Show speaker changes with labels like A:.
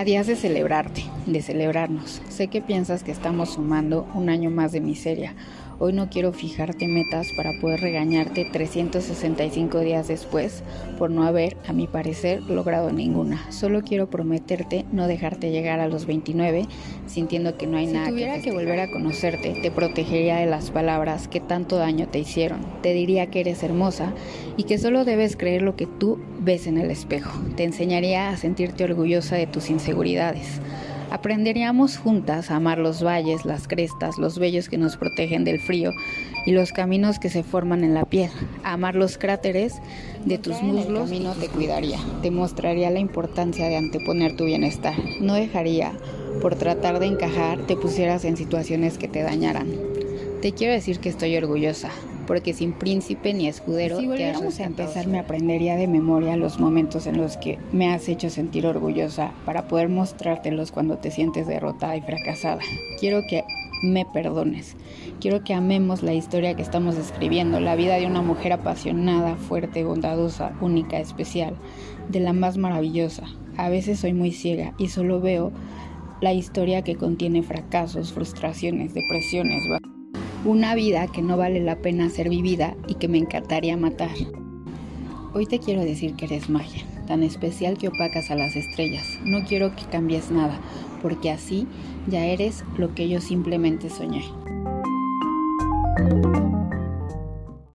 A: A días de celebrarte, de celebrarnos. Sé que piensas que estamos sumando un año más de miseria. Hoy no quiero fijarte metas para poder regañarte 365 días después por no haber, a mi parecer, logrado ninguna. Solo quiero prometerte no dejarte llegar a los 29 sintiendo que no hay nada. Si tuviera que volver a conocerte, te protegería de las palabras que tanto daño te hicieron. Te diría que eres hermosa y que solo debes creer lo que tú ves en el espejo. Te enseñaría a sentirte orgullosa de tus inseguridades. Aprenderíamos juntas a amar los valles, las crestas, los vellos que nos protegen del frío y los caminos que se forman en la piel. A amar los cráteres de tus muslos.
B: camino te cuidaría. Te mostraría la importancia de anteponer tu bienestar. No dejaría, por tratar de encajar, te pusieras en situaciones que te dañaran. Te quiero decir que estoy orgullosa porque sin príncipe ni escudero
A: si volviéramos a empezar me aprendería de memoria los momentos en los que me has hecho sentir orgullosa para poder mostrártelos cuando te sientes derrotada y fracasada. Quiero que me perdones. Quiero que amemos la historia que estamos escribiendo, la vida de una mujer apasionada, fuerte, bondadosa, única, especial, de la más maravillosa. A veces soy muy ciega y solo veo la historia que contiene fracasos, frustraciones, depresiones, una vida que no vale la pena ser vivida y que me encantaría matar. Hoy te quiero decir que eres magia, tan especial que opacas a las estrellas. No quiero que cambies nada, porque así ya eres lo que yo simplemente soñé.